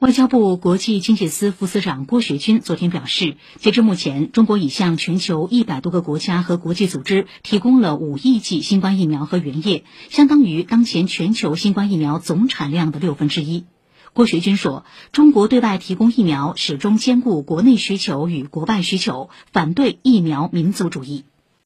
外交部国际经济司副司长郭学军昨天表示截至目前中国已向全球一百多个国家和国际组织提供了五亿剂新冠疫苗和原液相当于当前全球新冠疫苗总产量的六分之一。郭学军说中国对外提供疫苗始终兼顾国内需求与国外需求反对疫苗民族主义。